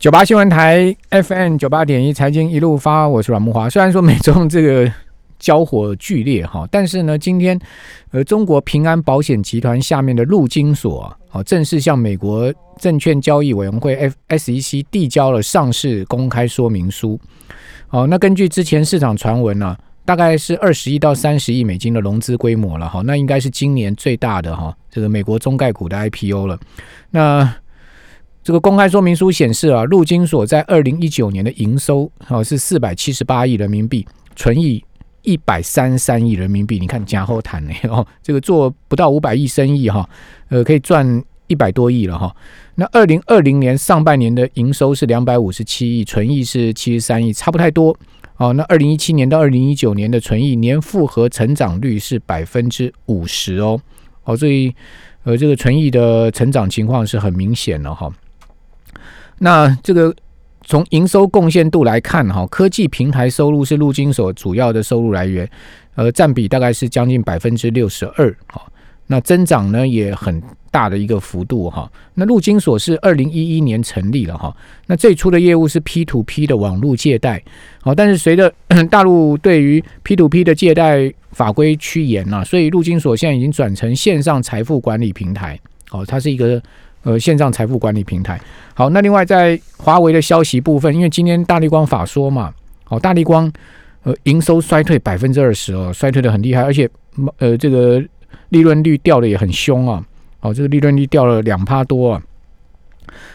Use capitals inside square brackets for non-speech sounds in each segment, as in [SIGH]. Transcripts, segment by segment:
九八新闻台 FM 九八点一财经一路发，我是阮木华。虽然说美中这个交火剧烈哈，但是呢，今天呃，中国平安保险集团下面的陆金所啊，正式向美国证券交易委员会 F SEC 递交了上市公开说明书。哦，那根据之前市场传闻呢，大概是二十亿到三十亿美金的融资规模了哈，那应该是今年最大的哈，这个美国中概股的 IPO 了。那这个公开说明书显示啊，陆金所在二零一九年的营收啊是四百七十八亿人民币，存益一百三十三亿人民币。你看加后谈呢 [LAUGHS] 哦，这个做不到五百亿生意哈，呃，可以赚一百多亿了哈。那二零二零年上半年的营收是两百五十七亿，存益是七十三亿，差不太多哦。那二零一七年到二零一九年的存益年复合成长率是百分之五十哦，哦，所以呃，这个存益的成长情况是很明显了哈。那这个从营收贡献度来看，哈，科技平台收入是陆金所主要的收入来源，呃，占比大概是将近百分之六十二，哈。那增长呢也很大的一个幅度，哈。那陆金所是二零一一年成立了，哈。那最初的业务是 P to P 的网络借贷，好，但是随着 [COUGHS] 大陆对于 P to P 的借贷法规趋严呐，所以陆金所现在已经转成线上财富管理平台，好，它是一个。呃，线上财富管理平台。好，那另外在华为的消息部分，因为今天大力光法说嘛，好，大力光呃营收衰退百分之二十哦，衰退的很厉害，而且呃这个利润率掉的也很凶啊，哦，这个利润率掉了两趴多啊。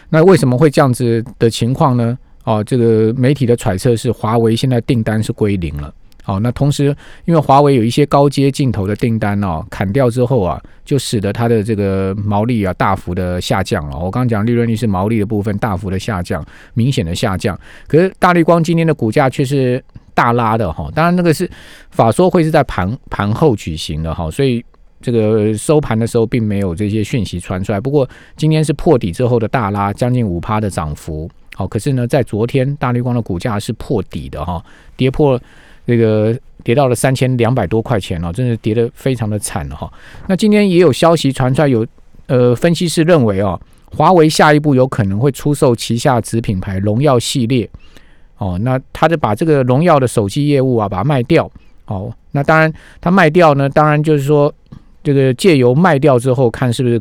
那为什么会这样子的情况呢？哦，这个媒体的揣测是华为现在订单是归零了。好，那同时，因为华为有一些高阶镜头的订单哦，砍掉之后啊，就使得它的这个毛利啊大幅的下降了。我刚刚讲利润率是毛利的部分大幅的下降，明显的下降。可是大力光今天的股价却是大拉的哈，当然那个是法说会是在盘盘后举行的哈，所以这个收盘的时候并没有这些讯息传出来。不过今天是破底之后的大拉，将近五趴的涨幅。好，可是呢，在昨天大绿光的股价是破底的哈，跌破。这个跌到了三千两百多块钱了，真的跌得非常的惨了哈。那今天也有消息传出来，有呃分析师认为哦，华为下一步有可能会出售旗下子品牌荣耀系列哦，那他就把这个荣耀的手机业务啊把它卖掉哦。那当然他卖掉呢，当然就是说这个借由卖掉之后，看是不是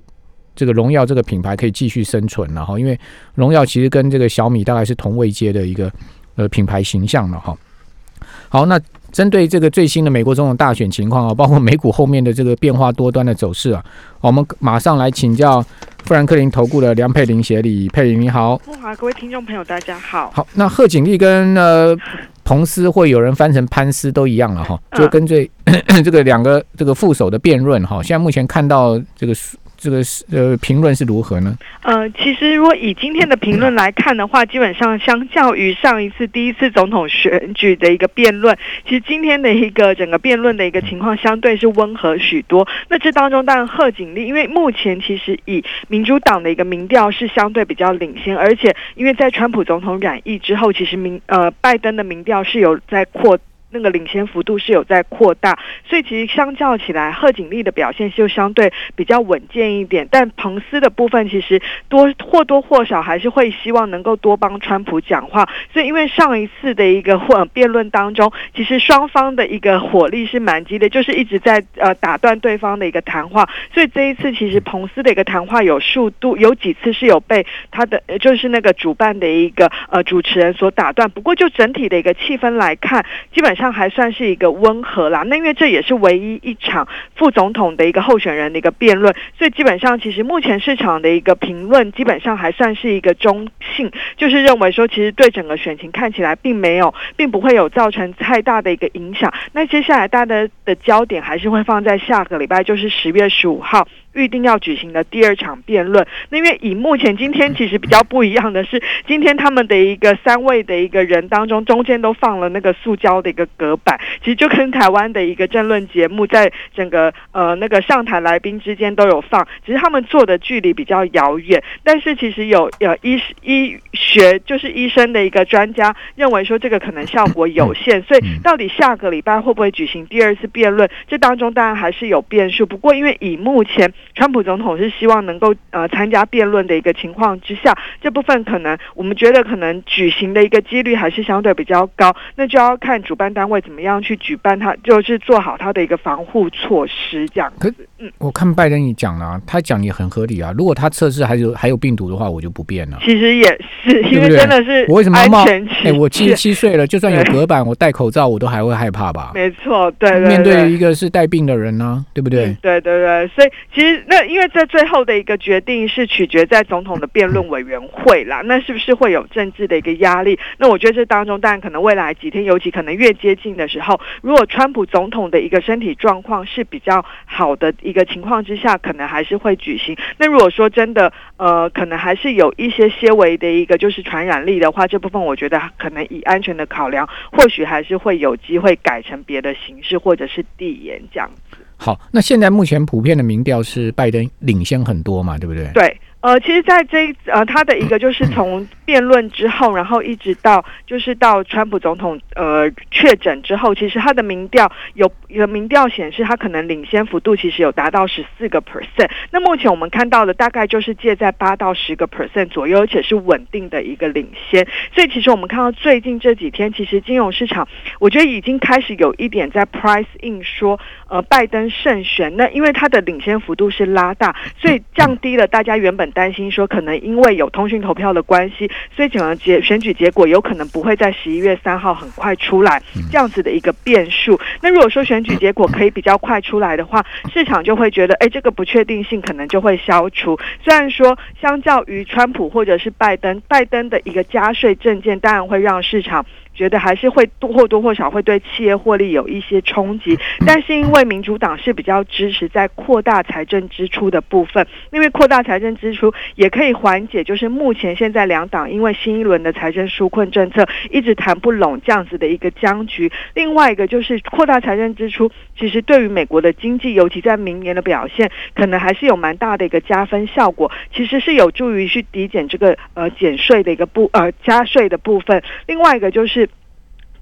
这个荣耀这个品牌可以继续生存了哈。因为荣耀其实跟这个小米大概是同位阶的一个呃品牌形象了哈。好，那针对这个最新的美国总统大选情况啊，[LAUGHS] 包括美股后面的这个变化多端的走势啊，我们马上来请教富兰克林投顾的梁佩玲协理，佩玲你好，富华各位听众朋友大家好。好，那贺锦丽跟呃彭斯会有人翻成潘斯都一样了哈，就跟这 [COUGHS] 这个两个这个副手的辩论哈，现在目前看到这个。这个呃评论是如何呢？呃，其实如果以今天的评论来看的话，基本上相较于上一次第一次总统选举的一个辩论，其实今天的一个整个辩论的一个情况相对是温和许多。那这当中当然贺锦丽，因为目前其实以民主党的一个民调是相对比较领先，而且因为在川普总统染疫之后，其实民呃拜登的民调是有在扩。那个领先幅度是有在扩大，所以其实相较起来，贺锦丽的表现就相对比较稳健一点。但彭斯的部分其实多或多或少还是会希望能够多帮川普讲话。所以因为上一次的一个或辩论当中，其实双方的一个火力是蛮激烈，就是一直在呃打断对方的一个谈话。所以这一次其实彭斯的一个谈话有数度，有几次是有被他的就是那个主办的一个呃主持人所打断。不过就整体的一个气氛来看，基本上。还算是一个温和啦，那因为这也是唯一一场副总统的一个候选人的一个辩论，所以基本上其实目前市场的一个评论基本上还算是一个中性，就是认为说其实对整个选情看起来并没有，并不会有造成太大的一个影响。那接下来大家的焦点还是会放在下个礼拜，就是十月十五号。预定要举行的第二场辩论，那因为以目前今天其实比较不一样的是，今天他们的一个三位的一个人当中，中间都放了那个塑胶的一个隔板，其实就跟台湾的一个争论节目，在整个呃那个上台来宾之间都有放，只是他们坐的距离比较遥远。但是其实有有医医学就是医生的一个专家认为说这个可能效果有限，所以到底下个礼拜会不会举行第二次辩论，这当中当然还是有变数。不过因为以目前川普总统是希望能够呃参加辩论的一个情况之下，这部分可能我们觉得可能举行的一个几率还是相对比较高，那就要看主办单位怎么样去举办他，就是做好他的一个防护措施这样。可嗯，我看拜登也讲了，他讲也很合理啊。如果他测试还有还有病毒的话，我就不变了。其实也是，因为真的是我为什么要冒？哎，我七十七岁了，就算有隔板，我戴口罩我都还会害怕吧？没错，对，面对一个是带病的人呢，对不对？对对对，所以其实那因为在最后的一个决定是取决在总统的辩论委员会啦，那是不是会有政治的一个压力？那我觉得这当中，当然可能未来几天，尤其可能越接近的时候，如果川普总统的一个身体状况是比较好的一个情况之下。下可能还是会举行。那如果说真的，呃，可能还是有一些些微的一个就是传染力的话，这部分我觉得可能以安全的考量，或许还是会有机会改成别的形式，或者是递延这样子。好，那现在目前普遍的民调是拜登领先很多嘛，对不对？对。呃，其实，在这呃，他的一个就是从辩论之后，然后一直到就是到川普总统呃确诊之后，其实他的民调有有民调显示，他可能领先幅度其实有达到十四个 percent。那目前我们看到的大概就是介在八到十个 percent 左右，而且是稳定的一个领先。所以，其实我们看到最近这几天，其实金融市场我觉得已经开始有一点在 price in 说，呃，拜登胜选。那因为他的领先幅度是拉大，所以降低了大家原本。担心说，可能因为有通讯投票的关系，所以整个结选举结果有可能不会在十一月三号很快出来，这样子的一个变数。那如果说选举结果可以比较快出来的话，市场就会觉得，哎，这个不确定性可能就会消除。虽然说，相较于川普或者是拜登，拜登的一个加税政见，当然会让市场。觉得还是会多或多或少会对企业获利有一些冲击，但是因为民主党是比较支持在扩大财政支出的部分，因为扩大财政支出也可以缓解，就是目前现在两党因为新一轮的财政纾困政策一直谈不拢这样子的一个僵局。另外一个就是扩大财政支出，其实对于美国的经济，尤其在明年的表现，可能还是有蛮大的一个加分效果，其实是有助于去抵减这个呃减税的一个部呃加税的部分。另外一个就是。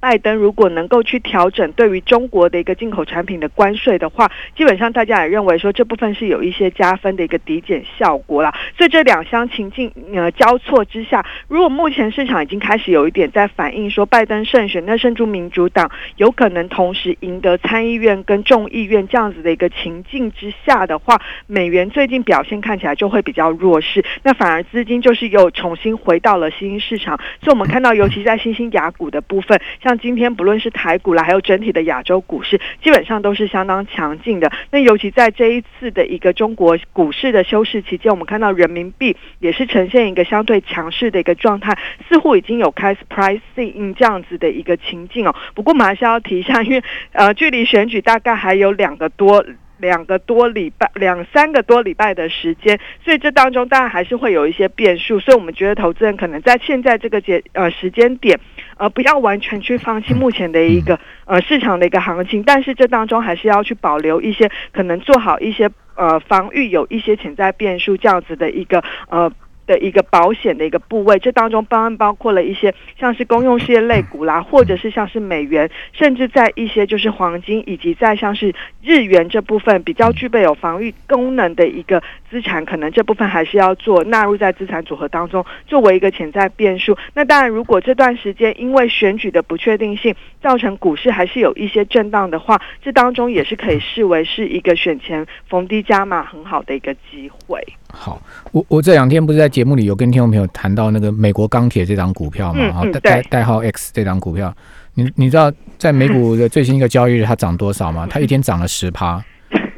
拜登如果能够去调整对于中国的一个进口产品的关税的话，基本上大家也认为说这部分是有一些加分的一个抵减效果啦。所以这两厢情境呃交错之下，如果目前市场已经开始有一点在反映说拜登胜选，那胜出民主党有可能同时赢得参议院跟众议院这样子的一个情境之下的话，美元最近表现看起来就会比较弱势，那反而资金就是又重新回到了新兴市场。所以我们看到，尤其在新兴雅股的部分，像今天不论是台股啦，还有整体的亚洲股市，基本上都是相当强劲的。那尤其在这一次的一个中国股市的休市期间，我们看到人民币也是呈现一个相对强势的一个状态，似乎已经有开始 pricing 这样子的一个情境哦。不过我们还是要提一下，因为呃，距离选举大概还有两个多。两个多礼拜，两三个多礼拜的时间，所以这当中当然还是会有一些变数，所以我们觉得投资人可能在现在这个节呃时间点，呃，不要完全去放弃目前的一个呃市场的一个行情，但是这当中还是要去保留一些可能做好一些呃防御，有一些潜在变数这样子的一个呃。的一个保险的一个部位，这当中当然包括了一些像是公用事业类股啦，或者是像是美元，甚至在一些就是黄金，以及在像是日元这部分比较具备有防御功能的一个资产，可能这部分还是要做纳入在资产组合当中，作为一个潜在变数。那当然，如果这段时间因为选举的不确定性，造成股市还是有一些震荡的话，这当中也是可以视为是一个选前逢低加码很好的一个机会。好，我我这两天不是在节目里有跟听众朋友谈到那个美国钢铁这张股票嘛？哈，代代号 X 这张股票，你你知道在美股的最新一个交易日它涨多少吗？它一天涨了十趴。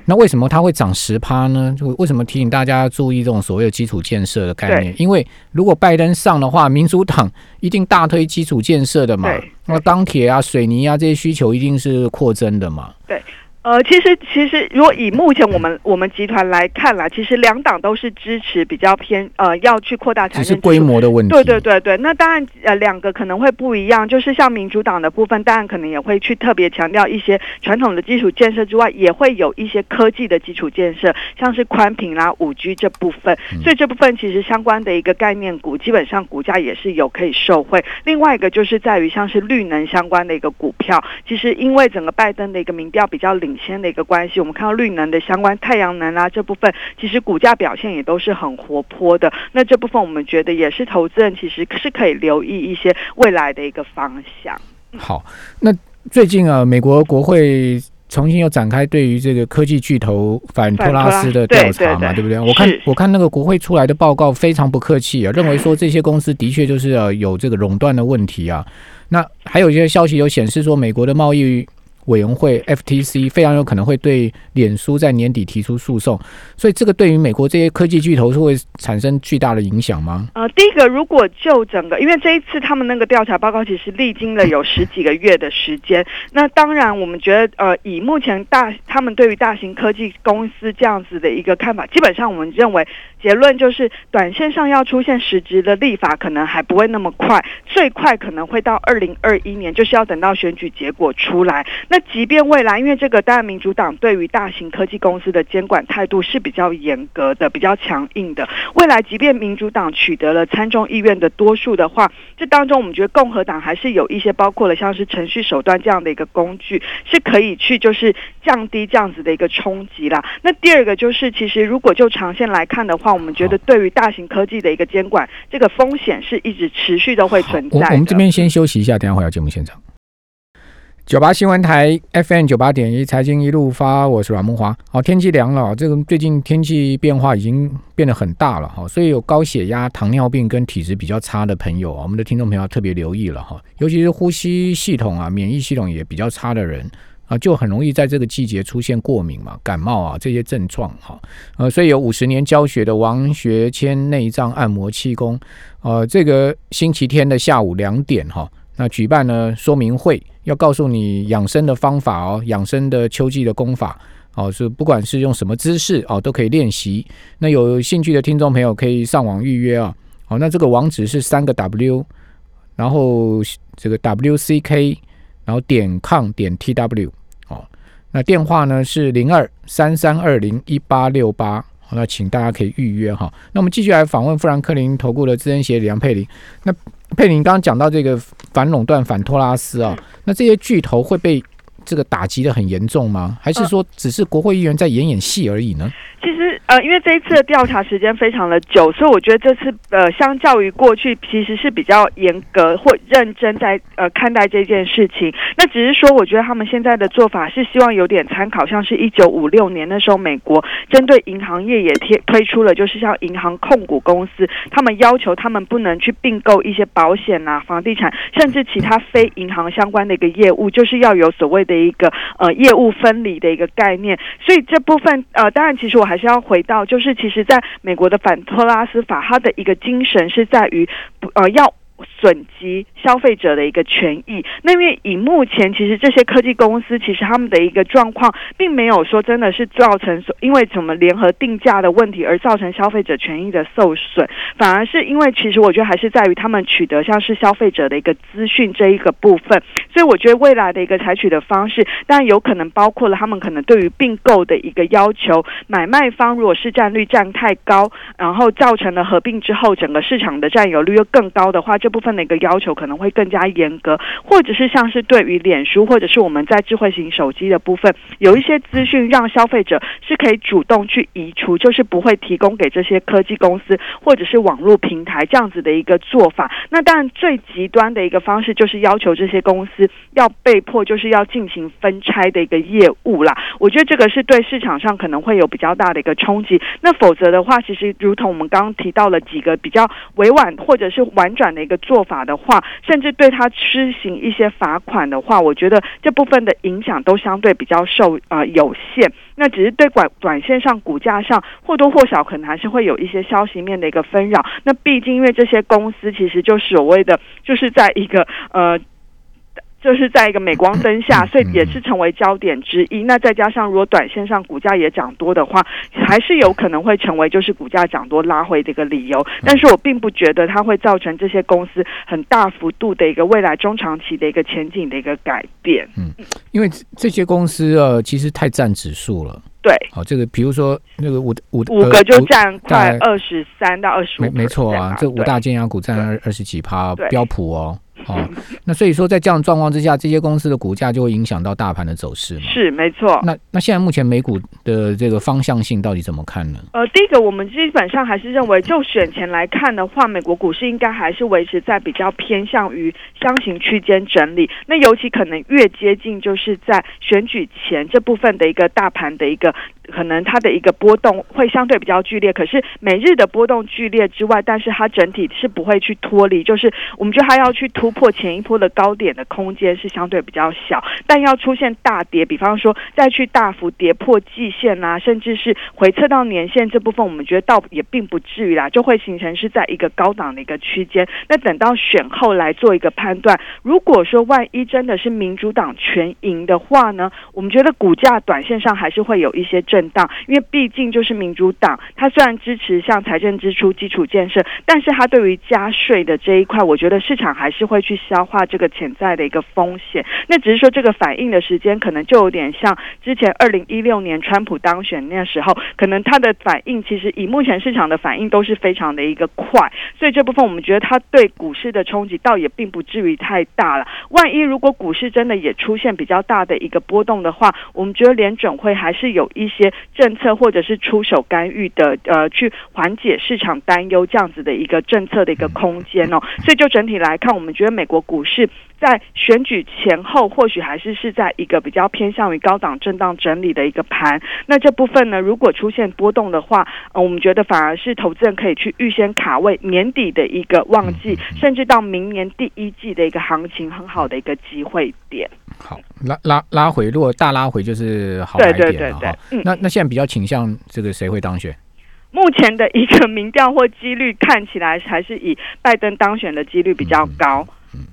那为什么它会涨十趴呢？就为什么提醒大家要注意这种所谓的基础建设的概念？因为如果拜登上的话，民主党一定大推基础建设的嘛。那钢铁啊、水泥啊这些需求一定是扩增的嘛。对。呃，其实其实，如果以目前我们我们集团来看啦，其实两党都是支持比较偏呃要去扩大只是规模的问题。对对对对，那当然呃两个可能会不一样，就是像民主党的部分，当然可能也会去特别强调一些传统的基础建设之外，也会有一些科技的基础建设，像是宽频啦、五 G 这部分。所以这部分其实相关的一个概念股，基本上股价也是有可以受惠。另外一个就是在于像是绿能相关的一个股票，其实因为整个拜登的一个民调比较领。领先的一个关系。我们看到绿能的相关太阳能啊这部分，其实股价表现也都是很活泼的。那这部分我们觉得也是投资人其实是可以留意一些未来的一个方向。好，那最近啊，美国国会。重新又展开对于这个科技巨头反托拉斯的调查嘛，对不对？我看我看那个国会出来的报告非常不客气啊，认为说这些公司的确就是呃有这个垄断的问题啊。那还有一些消息有显示说，美国的贸易。委员会 FTC 非常有可能会对脸书在年底提出诉讼，所以这个对于美国这些科技巨头是会产生巨大的影响吗？呃，第一个，如果就整个，因为这一次他们那个调查报告其实历经了有十几个月的时间，那当然我们觉得，呃，以目前大他们对于大型科技公司这样子的一个看法，基本上我们认为结论就是，短线上要出现实质的立法可能还不会那么快，最快可能会到二零二一年，就是要等到选举结果出来。那即便未来，因为这个当然民主党对于大型科技公司的监管态度是比较严格的、比较强硬的。未来即便民主党取得了参众议院的多数的话，这当中我们觉得共和党还是有一些包括了像是程序手段这样的一个工具，是可以去就是降低这样子的一个冲击啦。那第二个就是，其实如果就长线来看的话，我们觉得对于大型科技的一个监管，这个风险是一直持续都会存在。我们这边先休息一下，等下回到节目现场。九八新闻台 FM 九八点一财经一路发，我是阮梦华。好，天气凉了，这个最近天气变化已经变得很大了哈，所以有高血压、糖尿病跟体质比较差的朋友啊，我们的听众朋友特别留意了哈，尤其是呼吸系统啊、免疫系统也比较差的人啊，就很容易在这个季节出现过敏嘛、感冒啊这些症状哈。呃，所以有五十年教学的王学谦内脏按摩气功，呃，这个星期天的下午两点哈。那举办呢说明会，要告诉你养生的方法哦，养生的秋季的功法哦，是不管是用什么姿势哦，都可以练习。那有兴趣的听众朋友可以上网预约啊。好，那这个网址是三个 W，然后这个 WCK，然后点 com 点 TW 哦。那电话呢是零二三三二零一八六八，那请大家可以预约哈。那我们继续来访问富兰克林投顾的资深协理梁佩玲。那佩林刚刚讲到这个反垄断、反托拉斯啊，那这些巨头会被这个打击的很严重吗？还是说只是国会议员在演演戏而已呢？其实呃，因为这一次的调查时间非常的久，所以我觉得这次呃，相较于过去，其实是比较严格或认真在呃看待这件事情。那只是说，我觉得他们现在的做法是希望有点参考，像是一九五六年那时候，美国针对银行业也贴推出了，就是像银行控股公司，他们要求他们不能去并购一些保险啊、房地产，甚至其他非银行相关的一个业务，就是要有所谓的一个呃业务分离的一个概念。所以这部分呃，当然，其实我还。是要回到，就是其实在美国的反托拉斯法，它的一个精神是在于，呃，要。损及消费者的一个权益。那因为以目前其实这些科技公司其实他们的一个状况，并没有说真的是造成因为什么联合定价的问题而造成消费者权益的受损，反而是因为其实我觉得还是在于他们取得像是消费者的一个资讯这一个部分。所以我觉得未来的一个采取的方式，当然有可能包括了他们可能对于并购的一个要求，买卖方如果市占率占太高，然后造成了合并之后整个市场的占有率又更高的话。这部分的一个要求可能会更加严格，或者是像是对于脸书或者是我们在智慧型手机的部分，有一些资讯让消费者是可以主动去移除，就是不会提供给这些科技公司或者是网络平台这样子的一个做法。那当然最极端的一个方式就是要求这些公司要被迫就是要进行分拆的一个业务啦。我觉得这个是对市场上可能会有比较大的一个冲击。那否则的话，其实如同我们刚刚提到了几个比较委婉或者是婉转的一个。做法的话，甚至对他施行一些罚款的话，我觉得这部分的影响都相对比较受啊有限。那只是对短短线上股价上或多或少可能还是会有一些消息面的一个纷扰。那毕竟因为这些公司其实就所谓的就是在一个呃。就是在一个镁光灯下，所以也是成为焦点之一。那再加上如果短线上股价也涨多的话，还是有可能会成为就是股价涨多拉回的一个理由。但是我并不觉得它会造成这些公司很大幅度的一个未来中长期的一个前景的一个改变。嗯，因为这些公司呃其实太占指数了。对，好，这个比如说那个五五五个就占快二十三到二十五，没没错啊，这五大尖牙股占二二十几趴，标普哦。哦，那所以说在这样状况之下，这些公司的股价就会影响到大盘的走势嘛。是没错。那那现在目前美股的这个方向性到底怎么看呢？呃，第一个，我们基本上还是认为，就选前来看的话，美国股市应该还是维持在比较偏向于箱型区间整理。那尤其可能越接近，就是在选举前这部分的一个大盘的一个。可能它的一个波动会相对比较剧烈，可是每日的波动剧烈之外，但是它整体是不会去脱离，就是我们觉得它要去突破前一波的高点的空间是相对比较小，但要出现大跌，比方说再去大幅跌破季线啊，甚至是回测到年线这部分，我们觉得倒也并不至于啦，就会形成是在一个高档的一个区间。那等到选后来做一个判断，如果说万一真的是民主党全赢的话呢，我们觉得股价短线上还是会有一些。震荡，因为毕竟就是民主党，它虽然支持像财政支出、基础建设，但是它对于加税的这一块，我觉得市场还是会去消化这个潜在的一个风险。那只是说这个反应的时间，可能就有点像之前二零一六年川普当选那时候，可能他的反应其实以目前市场的反应都是非常的一个快，所以这部分我们觉得他对股市的冲击倒也并不至于太大了。万一如果股市真的也出现比较大的一个波动的话，我们觉得联准会还是有一些。政策或者是出手干预的，呃，去缓解市场担忧这样子的一个政策的一个空间哦，所以就整体来看，我们觉得美国股市在选举前后，或许还是是在一个比较偏向于高档震荡整理的一个盘。那这部分呢，如果出现波动的话，呃，我们觉得反而是投资人可以去预先卡位年底的一个旺季，甚至到明年第一季的一个行情很好的一个机会点。好，拉拉拉回，如果大拉回就是好一点了哈。那那现在比较倾向这个谁会当选？目前的一个民调或几率看起来还是以拜登当选的几率比较高。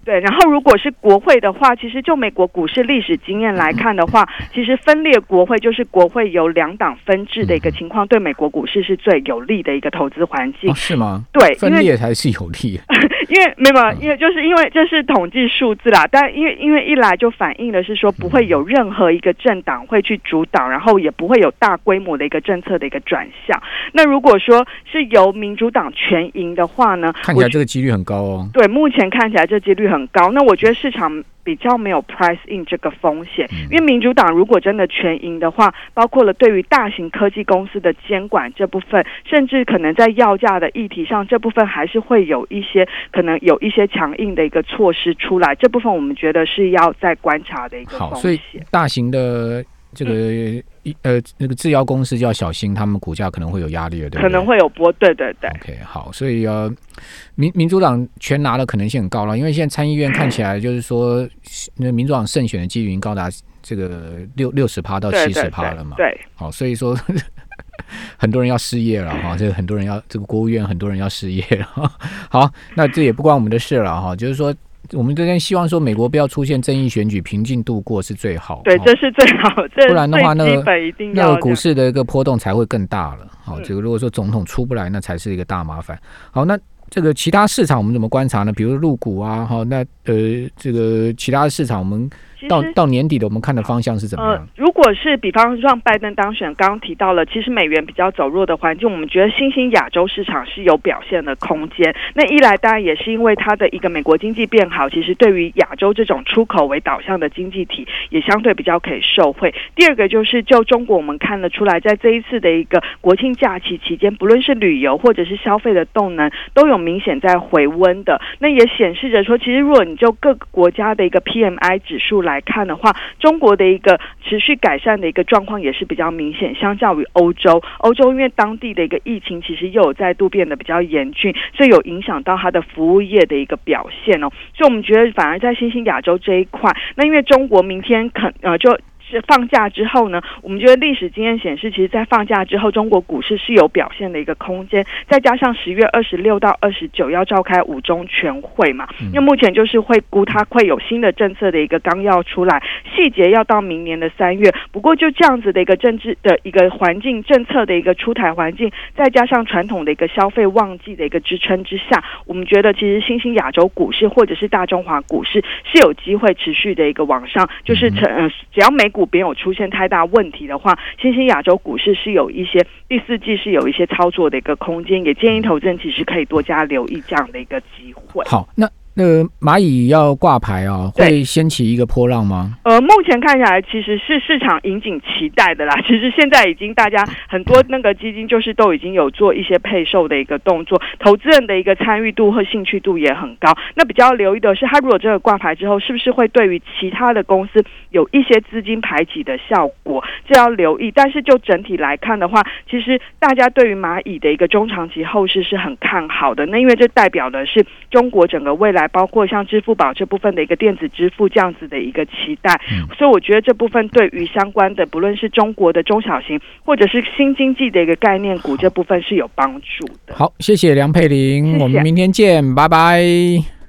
对，然后如果是国会的话，其实就美国股市历史经验来看的话，其实分裂国会就是国会由两党分治的一个情况，对美国股市是最有利的一个投资环境，是吗？对，分裂才是有利。[LAUGHS] 因为没有，因为就是因为这是统计数字啦，但因为因为一来就反映的是说不会有任何一个政党会去主导，然后也不会有大规模的一个政策的一个转向。那如果说是由民主党全赢的话呢？看起来这个几率很高哦。对，目前看起来这几率很高。那我觉得市场。比较没有 price in 这个风险，因为民主党如果真的全赢的话，包括了对于大型科技公司的监管这部分，甚至可能在要价的议题上，这部分还是会有一些可能有一些强硬的一个措施出来。这部分我们觉得是要再观察的一个风险。所以大型的。这个一呃，那个制药公司就要小心，他们股价可能会有压力了，对可能会有波，对对对。OK，好，所以呃，民民主党全拿的可能性很高了，因为现在参议院看起来就是说，那民主党胜选的几率已经高达这个六六十趴到七十趴了嘛。对，好，所以说很多人要失业了哈，这个很多人要这个国务院很多人要失业了。好，那这也不关我们的事了哈，就是说。我们这边希望说，美国不要出现争议选举，平静度过是最好。对，这是最好。[LAUGHS] 不然的话，那个那个股市的一个波动才会更大了。好，这个如果说总统出不来，那才是一个大麻烦。好，那这个其他市场我们怎么观察呢？比如入股啊，哈，那呃，这个其他的市场我们。到到年底的，我们看的方向是怎么样？如果是比方让拜登当选，刚刚提到了，其实美元比较走弱的环境，我们觉得新兴亚洲市场是有表现的空间。那一来当然也是因为它的一个美国经济变好，其实对于亚洲这种出口为导向的经济体也相对比较可以受惠。第二个就是就中国我们看得出来，在这一次的一个国庆假期期间，不论是旅游或者是消费的动能都有明显在回温的。那也显示着说，其实如果你就各个国家的一个 PMI 指数来。来看的话，中国的一个持续改善的一个状况也是比较明显，相较于欧洲，欧洲因为当地的一个疫情其实又有再度变得比较严峻，所以有影响到它的服务业的一个表现哦。所以我们觉得反而在新兴亚洲这一块，那因为中国明天肯呃就。是放假之后呢，我们觉得历史经验显示，其实，在放假之后，中国股市是有表现的一个空间。再加上十月二十六到二十九要召开五中全会嘛，因为目前就是会估它会有新的政策的一个纲要出来，细节要到明年的三月。不过就这样子的一个政治的一个环境、政策的一个出台环境，再加上传统的一个消费旺季的一个支撑之下，我们觉得其实新兴亚洲股市或者是大中华股市是有机会持续的一个往上，就是成只要美股。没有出现太大问题的话，新兴亚洲股市是有一些第四季是有一些操作的一个空间，也建议投资人其实可以多加留意这样的一个机会。好，那那个蚂蚁要挂牌啊，对会掀起一个波浪吗？呃，目前看下来其实是市场引颈期待的啦。[LAUGHS] 其实现在已经大家很多那个基金就是都已经有做一些配售的一个动作，投资人的一个参与度和兴趣度也很高。那比较留意的是，它如果这个挂牌之后，是不是会对于其他的公司有一些资金排挤的效果？这要留意。但是就整体来看的话，其实大家对于蚂蚁的一个中长期后市是很看好的。那因为这代表的是中国整个未来，包括像支付宝这部分的一个电子支付这样子的一个期待。嗯所以我觉得这部分对于相关的，不论是中国的中小型或者是新经济的一个概念股，这部分是有帮助的。好，谢谢梁佩玲，谢谢我们明天见，拜拜。